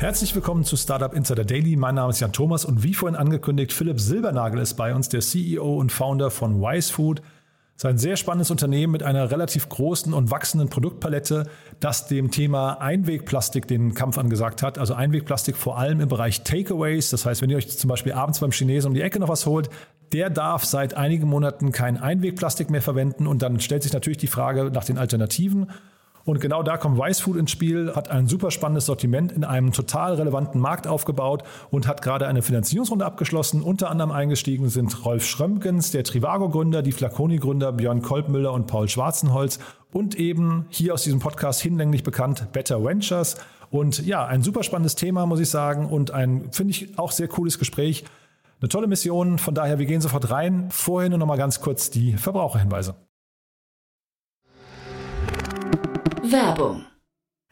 Herzlich willkommen zu Startup Insider Daily. Mein Name ist Jan Thomas und wie vorhin angekündigt, Philipp Silbernagel ist bei uns, der CEO und Founder von Wise Food. Es ist ein sehr spannendes Unternehmen mit einer relativ großen und wachsenden Produktpalette, das dem Thema Einwegplastik den Kampf angesagt hat. Also Einwegplastik vor allem im Bereich Takeaways. Das heißt, wenn ihr euch zum Beispiel abends beim Chinesen um die Ecke noch was holt, der darf seit einigen Monaten kein Einwegplastik mehr verwenden. Und dann stellt sich natürlich die Frage nach den Alternativen. Und genau da kommt Wisefood ins Spiel, hat ein super spannendes Sortiment in einem total relevanten Markt aufgebaut und hat gerade eine Finanzierungsrunde abgeschlossen. Unter anderem eingestiegen sind Rolf Schrömgens, der Trivago-Gründer, die Flaconi-Gründer Björn Kolbmüller und Paul Schwarzenholz und eben hier aus diesem Podcast hinlänglich bekannt Better Ventures. Und ja, ein super spannendes Thema, muss ich sagen, und ein, finde ich, auch sehr cooles Gespräch. Eine tolle Mission, von daher, wir gehen sofort rein. Vorher nur noch mal ganz kurz die Verbraucherhinweise. Werbung.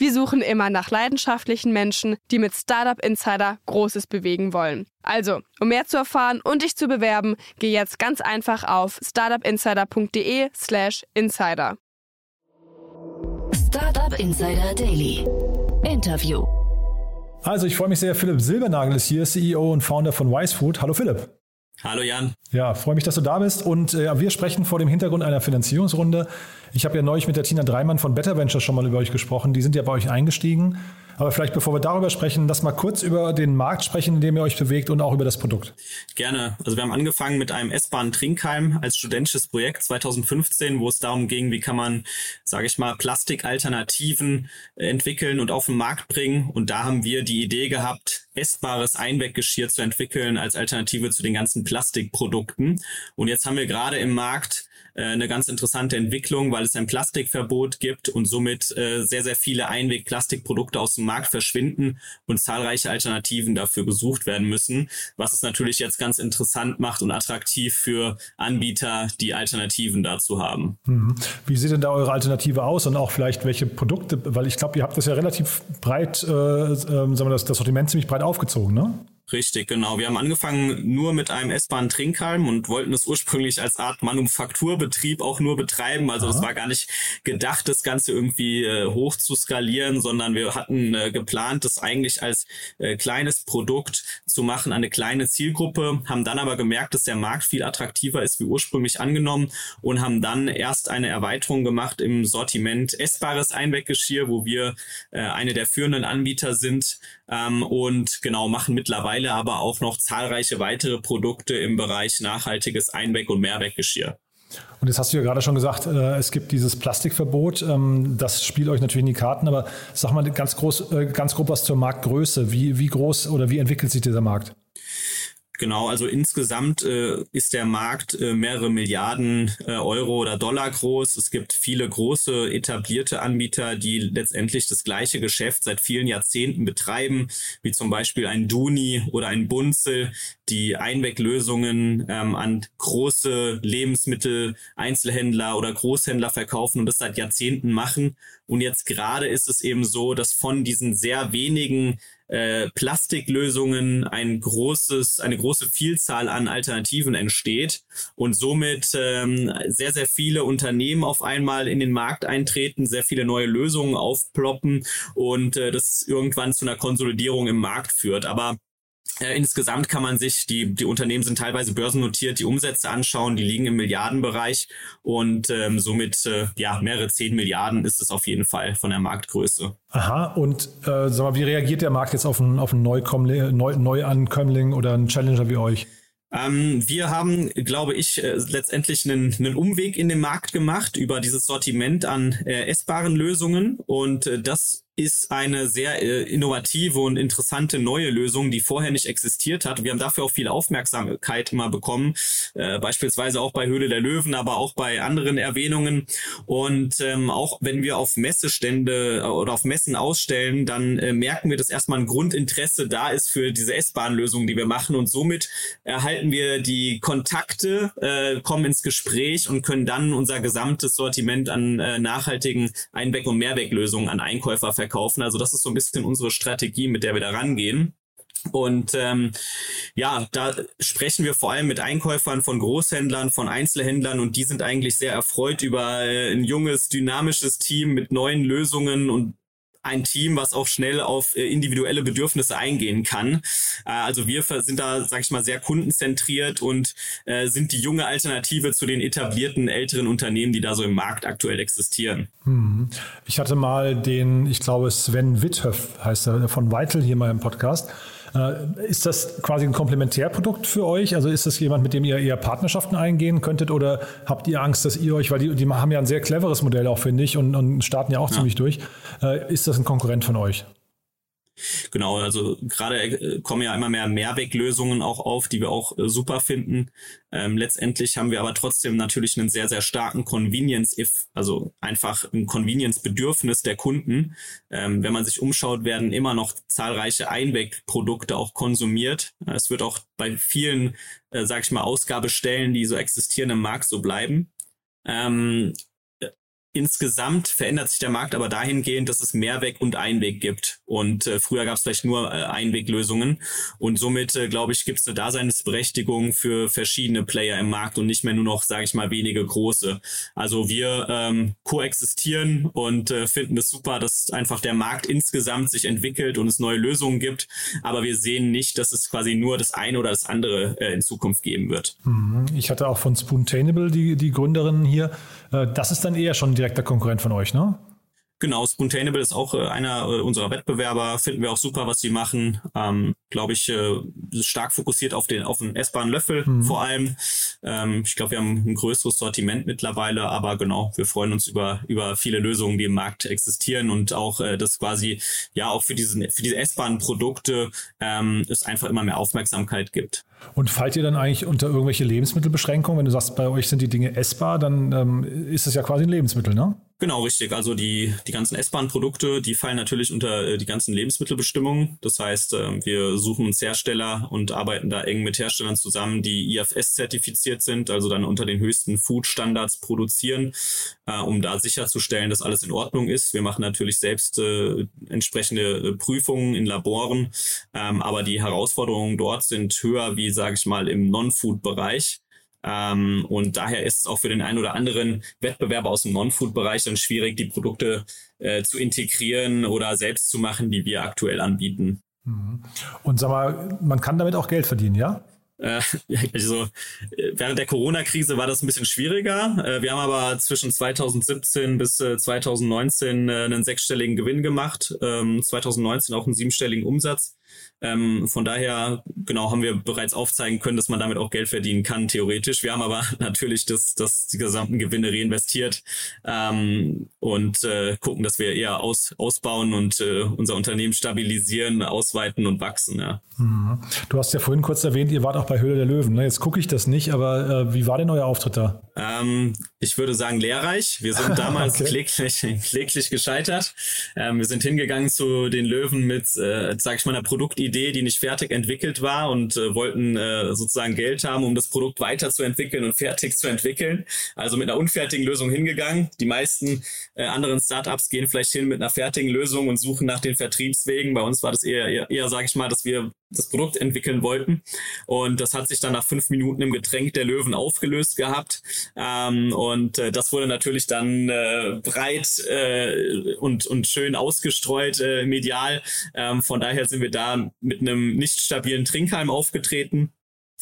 Wir suchen immer nach leidenschaftlichen Menschen, die mit Startup Insider Großes bewegen wollen. Also, um mehr zu erfahren und dich zu bewerben, geh jetzt ganz einfach auf startupinsider.de/slash insider. Startup Insider Daily. Interview. Also, ich freue mich sehr. Philipp Silbernagel ist hier, CEO und Founder von Wisefood. Hallo Philipp. Hallo Jan. Ja, freue mich, dass du da bist. Und äh, wir sprechen vor dem Hintergrund einer Finanzierungsrunde. Ich habe ja neulich mit der Tina Dreimann von Better Ventures schon mal über euch gesprochen. Die sind ja bei euch eingestiegen. Aber vielleicht bevor wir darüber sprechen, lass mal kurz über den Markt sprechen, in dem ihr euch bewegt und auch über das Produkt. Gerne. Also wir haben angefangen mit einem S-Bahn Trinkheim als studentisches Projekt 2015, wo es darum ging, wie kann man, sage ich mal, Plastikalternativen entwickeln und auf den Markt bringen. Und da haben wir die Idee gehabt, essbares Einweggeschirr zu entwickeln als Alternative zu den ganzen Plastikprodukten. Und jetzt haben wir gerade im Markt äh, eine ganz interessante Entwicklung, weil es ein Plastikverbot gibt und somit äh, sehr, sehr viele Einweg-Plastikprodukte aus dem Markt verschwinden und zahlreiche Alternativen dafür gesucht werden müssen, was es natürlich jetzt ganz interessant macht und attraktiv für Anbieter, die Alternativen dazu haben. Mhm. Wie sieht denn da eure Alternative aus und auch vielleicht welche Produkte, weil ich glaube, ihr habt das ja relativ breit, äh, äh, sagen wir das, das Sortiment ziemlich breit aufgezogen, ne? Richtig, genau. Wir haben angefangen nur mit einem S-Bahn-Trinkhalm und wollten es ursprünglich als Art Manufakturbetrieb auch nur betreiben. Also es war gar nicht gedacht, das Ganze irgendwie äh, hoch zu skalieren, sondern wir hatten äh, geplant, das eigentlich als äh, kleines Produkt zu machen, eine kleine Zielgruppe, haben dann aber gemerkt, dass der Markt viel attraktiver ist wie ursprünglich angenommen und haben dann erst eine Erweiterung gemacht im Sortiment essbares Einweggeschirr, wo wir äh, eine der führenden Anbieter sind ähm, und genau machen mittlerweile aber auch noch zahlreiche weitere Produkte im Bereich nachhaltiges Einweg- und Mehrweggeschirr. Und jetzt hast du ja gerade schon gesagt, äh, es gibt dieses Plastikverbot. Ähm, das spielt euch natürlich in die Karten, aber sag mal ganz groß, äh, ganz grob was zur Marktgröße. Wie, wie groß oder wie entwickelt sich dieser Markt? Genau, also insgesamt äh, ist der Markt äh, mehrere Milliarden äh, Euro oder Dollar groß. Es gibt viele große etablierte Anbieter, die letztendlich das gleiche Geschäft seit vielen Jahrzehnten betreiben, wie zum Beispiel ein Duni oder ein Bunzel, die Einweglösungen ähm, an große Lebensmittel, Einzelhändler oder Großhändler verkaufen und das seit Jahrzehnten machen. Und jetzt gerade ist es eben so, dass von diesen sehr wenigen äh, Plastiklösungen ein großes, eine große Vielzahl an Alternativen entsteht und somit ähm, sehr, sehr viele Unternehmen auf einmal in den Markt eintreten, sehr viele neue Lösungen aufploppen und äh, das irgendwann zu einer Konsolidierung im Markt führt. Aber äh, insgesamt kann man sich, die, die Unternehmen sind teilweise börsennotiert, die Umsätze anschauen, die liegen im Milliardenbereich und ähm, somit äh, ja mehrere zehn Milliarden ist es auf jeden Fall von der Marktgröße. Aha, und äh, sag mal, wie reagiert der Markt jetzt auf einen, auf einen Neukommling, Neu, Neuankömmling oder einen Challenger wie euch? Ähm, wir haben, glaube ich, äh, letztendlich einen, einen Umweg in den Markt gemacht über dieses Sortiment an äh, essbaren Lösungen und äh, das ist eine sehr äh, innovative und interessante neue Lösung, die vorher nicht existiert hat. Wir haben dafür auch viel Aufmerksamkeit immer bekommen, äh, beispielsweise auch bei Höhle der Löwen, aber auch bei anderen Erwähnungen. Und ähm, auch wenn wir auf Messestände äh, oder auf Messen ausstellen, dann äh, merken wir, dass erstmal ein Grundinteresse da ist für diese S-Bahn-Lösung, die wir machen. Und somit erhalten wir die Kontakte, äh, kommen ins Gespräch und können dann unser gesamtes Sortiment an äh, nachhaltigen Einweg- und Mehrweglösungen an Einkäufer verkaufen verkaufen. Also das ist so ein bisschen unsere Strategie, mit der wir da rangehen. Und ähm, ja, da sprechen wir vor allem mit Einkäufern von Großhändlern, von Einzelhändlern und die sind eigentlich sehr erfreut über äh, ein junges, dynamisches Team mit neuen Lösungen und ein Team, was auch schnell auf äh, individuelle Bedürfnisse eingehen kann. Äh, also wir sind da, sag ich mal, sehr kundenzentriert und äh, sind die junge Alternative zu den etablierten älteren Unternehmen, die da so im Markt aktuell existieren. Hm. Ich hatte mal den, ich glaube Sven Witthöff heißt er, von Vital hier mal im Podcast. Äh, ist das quasi ein Komplementärprodukt für euch? Also ist das jemand, mit dem ihr eher Partnerschaften eingehen könntet oder habt ihr Angst, dass ihr euch, weil die, die haben ja ein sehr cleveres Modell auch, finde ich, und, und starten ja auch ja. ziemlich durch. Äh, ist das ein Konkurrent von euch? Genau, also gerade äh, kommen ja immer mehr Mehrweglösungen auch auf, die wir auch äh, super finden. Ähm, letztendlich haben wir aber trotzdem natürlich einen sehr, sehr starken Convenience-If, also einfach ein Convenience-Bedürfnis der Kunden. Ähm, wenn man sich umschaut, werden immer noch zahlreiche Einwegprodukte auch konsumiert. Es wird auch bei vielen, äh, sag ich mal, Ausgabestellen, die so existieren im Markt, so bleiben. Ähm, Insgesamt verändert sich der Markt aber dahingehend, dass es Mehrweg- und Einweg gibt. Und äh, früher gab es vielleicht nur äh, Einweglösungen. Und somit, äh, glaube ich, gibt es eine Daseinsberechtigung für verschiedene Player im Markt und nicht mehr nur noch, sage ich mal, wenige große. Also wir ähm, koexistieren und äh, finden es super, dass einfach der Markt insgesamt sich entwickelt und es neue Lösungen gibt. Aber wir sehen nicht, dass es quasi nur das eine oder das andere äh, in Zukunft geben wird. Mhm. Ich hatte auch von Spoontainable die, die Gründerin hier. Äh, das ist dann eher schon direkter Konkurrent von euch, ne? Genau, Spoontainable ist auch äh, einer äh, unserer Wettbewerber, finden wir auch super, was sie machen. Ähm, Glaube ich, äh, stark fokussiert auf den auf den essbaren Löffel mhm. vor allem. Ähm, ich glaube, wir haben ein größeres Sortiment mittlerweile, aber genau, wir freuen uns über über viele Lösungen, die im Markt existieren und auch äh, das quasi ja auch für diesen für diese essbaren Produkte ähm, es einfach immer mehr Aufmerksamkeit gibt. Und fallt ihr dann eigentlich unter irgendwelche Lebensmittelbeschränkungen? Wenn du sagst, bei euch sind die Dinge essbar, dann ähm, ist es ja quasi ein Lebensmittel, ne? Genau, richtig. Also die, die ganzen essbaren Produkte, die fallen natürlich unter äh, die ganzen Lebensmittelbestimmungen. Das heißt, äh, wir suchen uns Hersteller und arbeiten da eng mit Herstellern zusammen, die IFS-zertifiziert sind, also dann unter den höchsten Food-Standards produzieren, äh, um da sicherzustellen, dass alles in Ordnung ist. Wir machen natürlich selbst äh, entsprechende äh, Prüfungen in Laboren, ähm, aber die Herausforderungen dort sind höher wie, sage ich mal, im Non-Food-Bereich. Ähm, und daher ist es auch für den einen oder anderen Wettbewerber aus dem Non-Food-Bereich dann schwierig, die Produkte äh, zu integrieren oder selbst zu machen, die wir aktuell anbieten. Mhm. Und sag mal, man kann damit auch Geld verdienen, ja? Äh, also während der Corona-Krise war das ein bisschen schwieriger. Äh, wir haben aber zwischen 2017 bis 2019 äh, einen sechsstelligen Gewinn gemacht, 2019 ähm, auch einen siebenstelligen Umsatz. Ähm, von daher, genau, haben wir bereits aufzeigen können, dass man damit auch Geld verdienen kann, theoretisch. Wir haben aber natürlich das, das die gesamten Gewinne reinvestiert ähm, und äh, gucken, dass wir eher aus, ausbauen und äh, unser Unternehmen stabilisieren, ausweiten und wachsen. Ja. Mhm. Du hast ja vorhin kurz erwähnt, ihr wart auch bei Höhle der Löwen. Ne? Jetzt gucke ich das nicht, aber äh, wie war denn euer Auftritt da? Ähm, ich würde sagen lehrreich. Wir sind damals okay. kläglich, kläglich gescheitert. Ähm, wir sind hingegangen zu den Löwen mit, äh, sag ich mal, einer Produktidee, die nicht fertig entwickelt war und äh, wollten äh, sozusagen Geld haben, um das Produkt weiterzuentwickeln und fertig zu entwickeln. Also mit einer unfertigen Lösung hingegangen. Die meisten äh, anderen Startups gehen vielleicht hin mit einer fertigen Lösung und suchen nach den Vertriebswegen. Bei uns war das eher, eher, eher sage ich mal, dass wir das Produkt entwickeln wollten. Und das hat sich dann nach fünf Minuten im Getränk der Löwen aufgelöst gehabt. Ähm, und äh, das wurde natürlich dann äh, breit äh, und, und schön ausgestreut äh, medial. Ähm, von daher sind wir da mit einem nicht stabilen Trinkhalm aufgetreten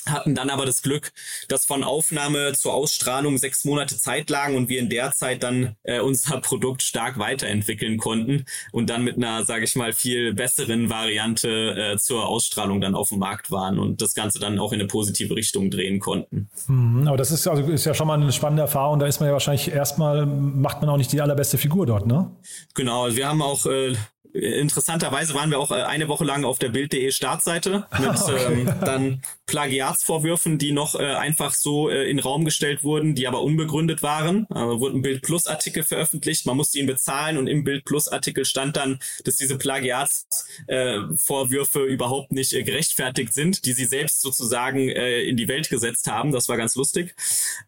hatten dann aber das Glück, dass von Aufnahme zur Ausstrahlung sechs Monate Zeit lagen und wir in der Zeit dann äh, unser Produkt stark weiterentwickeln konnten und dann mit einer, sage ich mal, viel besseren Variante äh, zur Ausstrahlung dann auf dem Markt waren und das Ganze dann auch in eine positive Richtung drehen konnten. Mhm, aber das ist also ist ja schon mal eine spannende Erfahrung. Da ist man ja wahrscheinlich erstmal macht man auch nicht die allerbeste Figur dort, ne? Genau, also wir haben auch äh, Interessanterweise waren wir auch äh, eine Woche lang auf der Bild.de Startseite mit okay. ähm, dann Plagiatsvorwürfen, die noch äh, einfach so äh, in Raum gestellt wurden, die aber unbegründet waren. Also wurde ein Bild Plus Artikel veröffentlicht, man musste ihn bezahlen und im Bild Plus Artikel stand dann, dass diese Plagiatsvorwürfe äh, überhaupt nicht äh, gerechtfertigt sind, die sie selbst sozusagen äh, in die Welt gesetzt haben. Das war ganz lustig.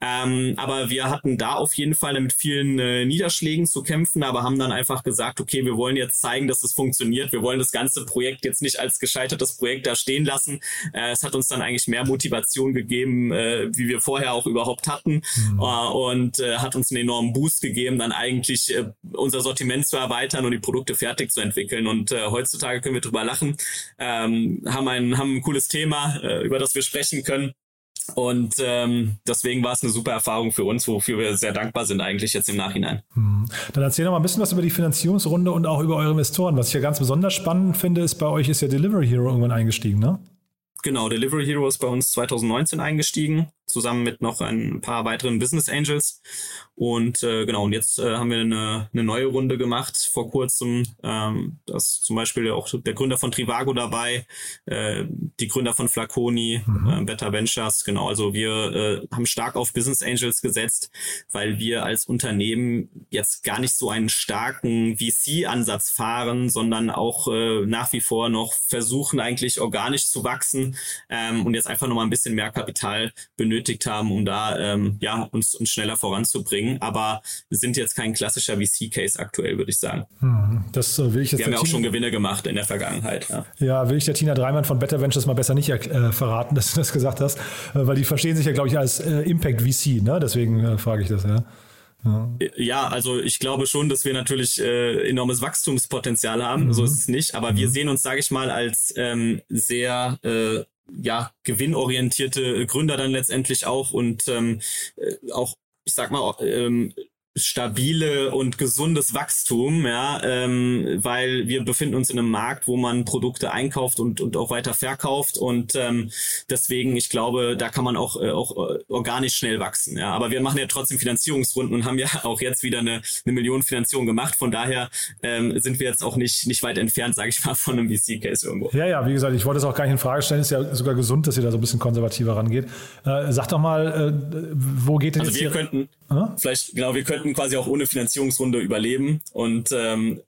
Ähm, aber wir hatten da auf jeden Fall mit vielen äh, Niederschlägen zu kämpfen, aber haben dann einfach gesagt, okay, wir wollen jetzt zeigen, dass es funktioniert. Wir wollen das ganze Projekt jetzt nicht als gescheitertes Projekt da stehen lassen. Äh, es hat uns dann eigentlich mehr Motivation gegeben, äh, wie wir vorher auch überhaupt hatten mhm. äh, und äh, hat uns einen enormen Boost gegeben, dann eigentlich äh, unser Sortiment zu erweitern und die Produkte fertig zu entwickeln. Und heutzutage können wir drüber lachen, ähm, haben ein haben ein cooles Thema, über das wir sprechen können. Und ähm, deswegen war es eine super Erfahrung für uns, wofür wir sehr dankbar sind eigentlich jetzt im Nachhinein. Hm. Dann erzähl doch mal ein bisschen was über die Finanzierungsrunde und auch über eure Investoren. Was ich ja ganz besonders spannend finde, ist, bei euch ist ja Delivery Hero irgendwann eingestiegen, ne? Genau, Delivery Hero ist bei uns 2019 eingestiegen zusammen mit noch ein paar weiteren Business Angels. Und äh, genau, und jetzt äh, haben wir eine, eine neue Runde gemacht vor kurzem. Ähm, das zum Beispiel auch der Gründer von Trivago dabei, äh, die Gründer von Flaconi, mhm. äh, Better Ventures. Genau, also wir äh, haben stark auf Business Angels gesetzt, weil wir als Unternehmen jetzt gar nicht so einen starken VC-Ansatz fahren, sondern auch äh, nach wie vor noch versuchen, eigentlich organisch zu wachsen ähm, und jetzt einfach nochmal ein bisschen mehr Kapital benötigen benötigt haben, um da ähm, ja uns, uns schneller voranzubringen. Aber wir sind jetzt kein klassischer VC-Case aktuell, würde ich sagen. Hm, das äh, will ich jetzt. Wir haben ja auch schon Gewinne gemacht in der Vergangenheit. Ja, ja will ich der Tina Dreimann von Better Ventures mal besser nicht äh, verraten, dass du das gesagt hast, äh, weil die verstehen sich ja, glaube ich, als äh, Impact VC. Ne? Deswegen äh, frage ich das. Ja. Ja. also ich glaube schon, dass wir natürlich äh, enormes Wachstumspotenzial haben. Mhm. So ist es nicht. Aber mhm. wir sehen uns, sage ich mal, als ähm, sehr äh, ja, gewinnorientierte Gründer dann letztendlich auch und ähm, äh, auch, ich sag mal, ähm, stabile und gesundes Wachstum, ja, ähm, weil wir befinden uns in einem Markt, wo man Produkte einkauft und, und auch weiter verkauft und ähm, deswegen, ich glaube, da kann man auch, äh, auch äh, organisch schnell wachsen, ja, aber wir machen ja trotzdem Finanzierungsrunden und haben ja auch jetzt wieder eine, eine Million Finanzierung gemacht, von daher ähm, sind wir jetzt auch nicht, nicht weit entfernt, sage ich mal, von einem VC-Case irgendwo. Ja, ja, wie gesagt, ich wollte es auch gar nicht in Frage stellen, ist ja sogar gesund, dass ihr da so ein bisschen konservativer rangeht. Äh, sag doch mal, äh, wo geht denn also jetzt wir hier? könnten, vielleicht, genau, wir könnten quasi auch ohne Finanzierungsrunde überleben. Und ähm,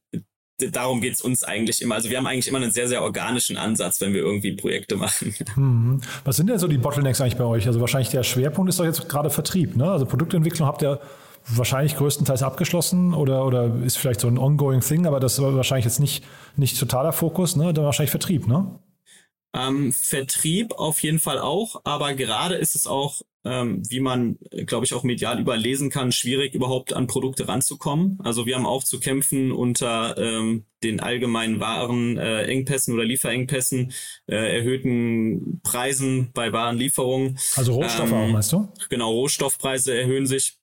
darum geht's uns eigentlich immer. Also wir haben eigentlich immer einen sehr, sehr organischen Ansatz, wenn wir irgendwie Projekte machen. Hm. Was sind denn so die Bottlenecks eigentlich bei euch? Also wahrscheinlich der Schwerpunkt ist doch jetzt gerade Vertrieb. Ne? Also Produktentwicklung habt ihr wahrscheinlich größtenteils abgeschlossen oder, oder ist vielleicht so ein ongoing thing, aber das ist wahrscheinlich jetzt nicht, nicht totaler Fokus, ne? Dann wahrscheinlich Vertrieb, ne? Ähm, Vertrieb auf jeden Fall auch, aber gerade ist es auch, ähm, wie man, glaube ich, auch medial überlesen kann, schwierig überhaupt an Produkte ranzukommen. Also wir haben auch zu kämpfen unter ähm, den allgemeinen Warenengpässen äh, oder Lieferengpässen, äh, erhöhten Preisen bei Warenlieferungen. Also Rohstoffe auch, ähm, meinst du? Genau, Rohstoffpreise erhöhen sich.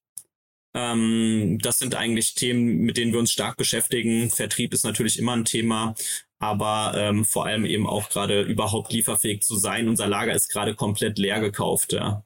Ähm, das sind eigentlich Themen, mit denen wir uns stark beschäftigen. Vertrieb ist natürlich immer ein Thema, aber ähm, vor allem eben auch gerade überhaupt lieferfähig zu sein. Unser Lager ist gerade komplett leer gekauft. Ja.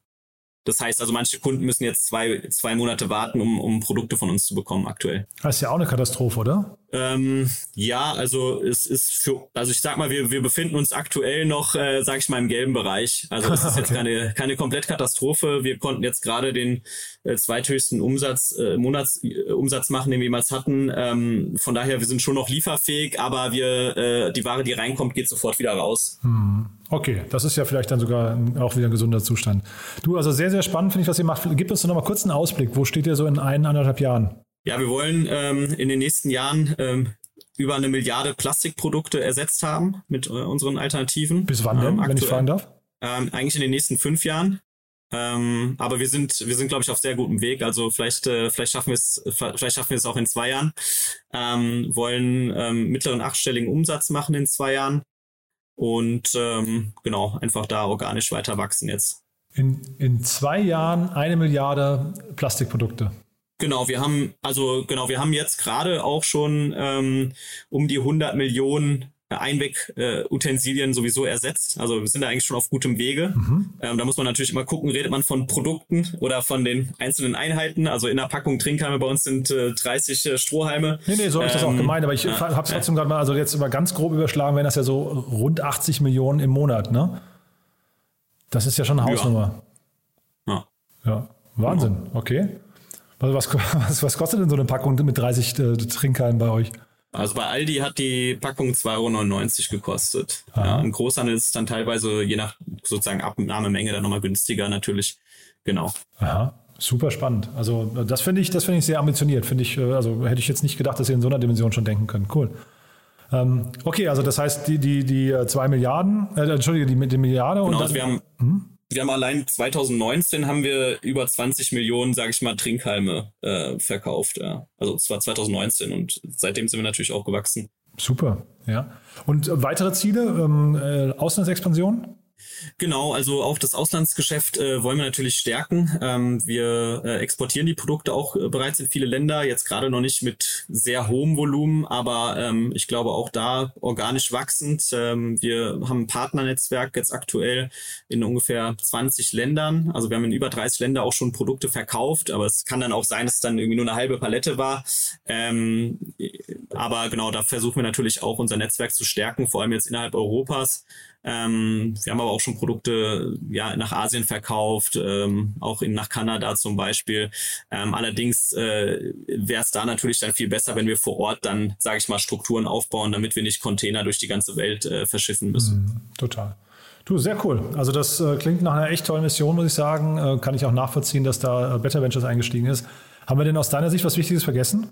Das heißt also, manche Kunden müssen jetzt zwei, zwei Monate warten, um, um Produkte von uns zu bekommen aktuell. Das ist ja auch eine Katastrophe, oder? Ähm, ja, also es ist für, also ich sag mal, wir, wir befinden uns aktuell noch, äh, sag ich mal, im gelben Bereich. Also es ist jetzt keine, keine Komplettkatastrophe. Wir konnten jetzt gerade den äh, zweithöchsten Umsatz, äh, Monatsumsatz äh, machen, den wir jemals hatten. Ähm, von daher, wir sind schon noch lieferfähig, aber wir, äh, die Ware, die reinkommt, geht sofort wieder raus. Hm. Okay, das ist ja vielleicht dann sogar auch wieder ein gesunder Zustand. Du, also sehr, sehr spannend finde ich, was ihr macht. Gib uns doch noch mal kurz einen Ausblick. Wo steht ihr so in ein, anderthalb Jahren? Ja, wir wollen ähm, in den nächsten Jahren ähm, über eine Milliarde Plastikprodukte ersetzt haben mit äh, unseren Alternativen. Bis wann denn, ähm, wenn ich fragen darf? Ähm, eigentlich in den nächsten fünf Jahren. Ähm, aber wir sind, wir sind, glaube ich, auf sehr gutem Weg. Also vielleicht, äh, vielleicht schaffen wir es, vielleicht schaffen wir es auch in zwei Jahren. Ähm, wollen ähm, mittleren achtstelligen Umsatz machen in zwei Jahren und ähm, genau, einfach da organisch weiter wachsen jetzt. In, in zwei Jahren eine Milliarde Plastikprodukte. Genau, wir haben, also genau, wir haben jetzt gerade auch schon ähm, um die 100 Millionen Einweg-Utensilien äh, sowieso ersetzt. Also wir sind da eigentlich schon auf gutem Wege. Mhm. Ähm, da muss man natürlich immer gucken, redet man von Produkten oder von den einzelnen Einheiten. Also in der Packung Trinkhalme bei uns sind äh, 30 äh, Strohhalme. Nee, nee, so habe ich ähm, das auch ähm, gemeint. Aber ich ja, habe es trotzdem gerade mal, also jetzt immer ganz grob überschlagen, wenn das ja so rund 80 Millionen im Monat, ne? Das ist ja schon eine Hausnummer. Ja. Ja, Wahnsinn. Genau. Okay. Also was, was, was, kostet denn so eine Packung mit 30 äh, Trinkhalmen bei euch? Also bei Aldi hat die Packung 2,99 Euro gekostet. Ja, Im Großhandel ist es dann teilweise je nach sozusagen Abnahmemenge dann nochmal günstiger natürlich. Genau. Aha. Super spannend. Also das finde ich, das finde ich sehr ambitioniert. Finde ich, äh, also hätte ich jetzt nicht gedacht, dass ihr in so einer Dimension schon denken könnt. Cool. Ähm, okay, also das heißt, die, die, die äh, zwei Milliarden, äh, Entschuldige, die, die Milliarde genau, und dann, also wir haben, hm? Wir haben allein 2019 haben wir über 20 Millionen, sage ich mal, Trinkhalme äh, verkauft. Ja. Also es war 2019 und seitdem sind wir natürlich auch gewachsen. Super, ja. Und weitere Ziele, ähm, äh, Auslandsexpansion? Genau, also auch das Auslandsgeschäft äh, wollen wir natürlich stärken. Ähm, wir äh, exportieren die Produkte auch äh, bereits in viele Länder, jetzt gerade noch nicht mit sehr hohem Volumen, aber ähm, ich glaube auch da organisch wachsend. Ähm, wir haben ein Partnernetzwerk jetzt aktuell in ungefähr 20 Ländern. Also wir haben in über 30 Länder auch schon Produkte verkauft, aber es kann dann auch sein, dass es dann irgendwie nur eine halbe Palette war. Ähm, aber genau, da versuchen wir natürlich auch unser Netzwerk zu stärken, vor allem jetzt innerhalb Europas. Ähm, wir haben aber auch schon Produkte ja nach Asien verkauft, ähm, auch in, nach Kanada zum Beispiel. Ähm, allerdings äh, wäre es da natürlich dann viel besser, wenn wir vor Ort dann, sage ich mal, Strukturen aufbauen, damit wir nicht Container durch die ganze Welt äh, verschiffen müssen. Mhm, total. Du, sehr cool. Also das äh, klingt nach einer echt tollen Mission, muss ich sagen. Äh, kann ich auch nachvollziehen, dass da äh, Better Ventures eingestiegen ist. Haben wir denn aus deiner Sicht was Wichtiges vergessen?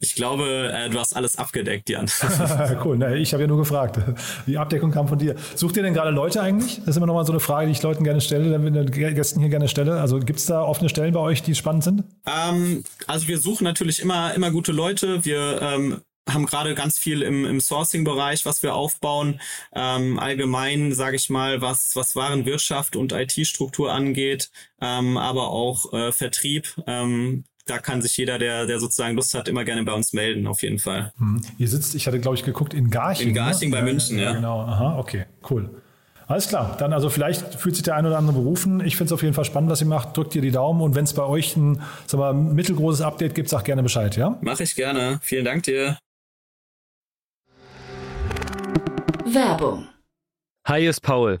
Ich glaube, äh, du hast alles abgedeckt, Jan. cool, ne, ich habe ja nur gefragt. Die Abdeckung kam von dir. Sucht ihr denn gerade Leute eigentlich? Das ist immer noch mal so eine Frage, die ich Leuten gerne stelle, dann den Gästen hier gerne stelle. Also gibt es da offene Stellen bei euch, die spannend sind? Ähm, also wir suchen natürlich immer, immer gute Leute. Wir ähm, haben gerade ganz viel im, im Sourcing-Bereich, was wir aufbauen. Ähm, allgemein, sage ich mal, was, was Warenwirtschaft und IT-Struktur angeht, ähm, aber auch äh, Vertrieb. Ähm, da kann sich jeder, der, der sozusagen Lust hat, immer gerne bei uns melden, auf jeden Fall. Hm. Ihr sitzt, ich hatte, glaube ich, geguckt in Garching. In Garching ne? bei München, ja. Genau, aha, okay, cool. Alles klar, dann also vielleicht fühlt sich der ein oder andere berufen. Ich finde es auf jeden Fall spannend, was ihr macht. Drückt ihr die Daumen und wenn es bei euch ein sag mal, mittelgroßes Update gibt, sag gerne Bescheid, ja? Mache ich gerne. Vielen Dank dir. Werbung. Hi, ist Paul.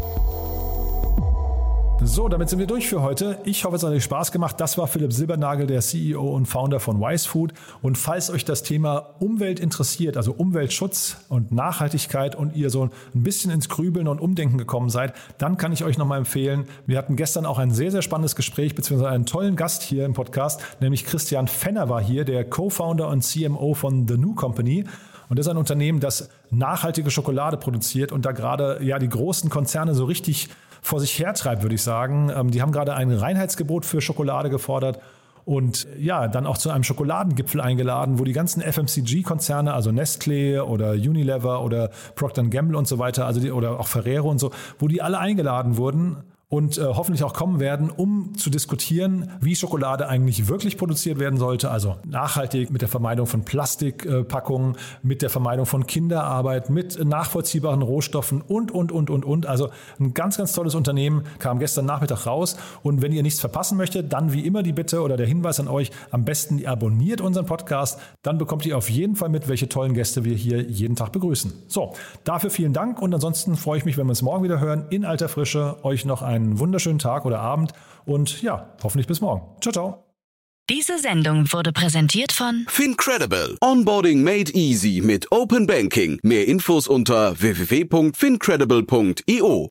So, damit sind wir durch für heute. Ich hoffe, es hat euch Spaß gemacht. Das war Philipp Silbernagel, der CEO und Founder von Wise Food. Und falls euch das Thema Umwelt interessiert, also Umweltschutz und Nachhaltigkeit und ihr so ein bisschen ins Grübeln und Umdenken gekommen seid, dann kann ich euch nochmal empfehlen. Wir hatten gestern auch ein sehr, sehr spannendes Gespräch, beziehungsweise einen tollen Gast hier im Podcast, nämlich Christian Fenner war hier, der Co-Founder und CMO von The New Company. Und das ist ein Unternehmen, das nachhaltige Schokolade produziert und da gerade ja die großen Konzerne so richtig vor sich hertreibt, würde ich sagen. Ähm, die haben gerade ein Reinheitsgebot für Schokolade gefordert und ja, dann auch zu einem Schokoladengipfel eingeladen, wo die ganzen FMCG-Konzerne, also Nestlé oder Unilever oder Procter Gamble und so weiter, also die, oder auch Ferrero und so, wo die alle eingeladen wurden und äh, hoffentlich auch kommen werden, um zu diskutieren, wie Schokolade eigentlich wirklich produziert werden sollte. Also nachhaltig mit der Vermeidung von Plastikpackungen, äh, mit der Vermeidung von Kinderarbeit, mit nachvollziehbaren Rohstoffen und, und, und, und, und. Also ein ganz, ganz tolles Unternehmen kam gestern Nachmittag raus. Und wenn ihr nichts verpassen möchtet, dann wie immer die Bitte oder der Hinweis an euch, am besten ihr abonniert unseren Podcast. Dann bekommt ihr auf jeden Fall mit, welche tollen Gäste wir hier jeden Tag begrüßen. So, dafür vielen Dank und ansonsten freue ich mich, wenn wir uns morgen wieder hören. In alter Frische euch noch ein einen wunderschönen Tag oder Abend und ja, hoffentlich bis morgen. Ciao, ciao. Diese Sendung wurde präsentiert von Fincredible. Onboarding made easy mit Open Banking. Mehr Infos unter www.fincredible.io.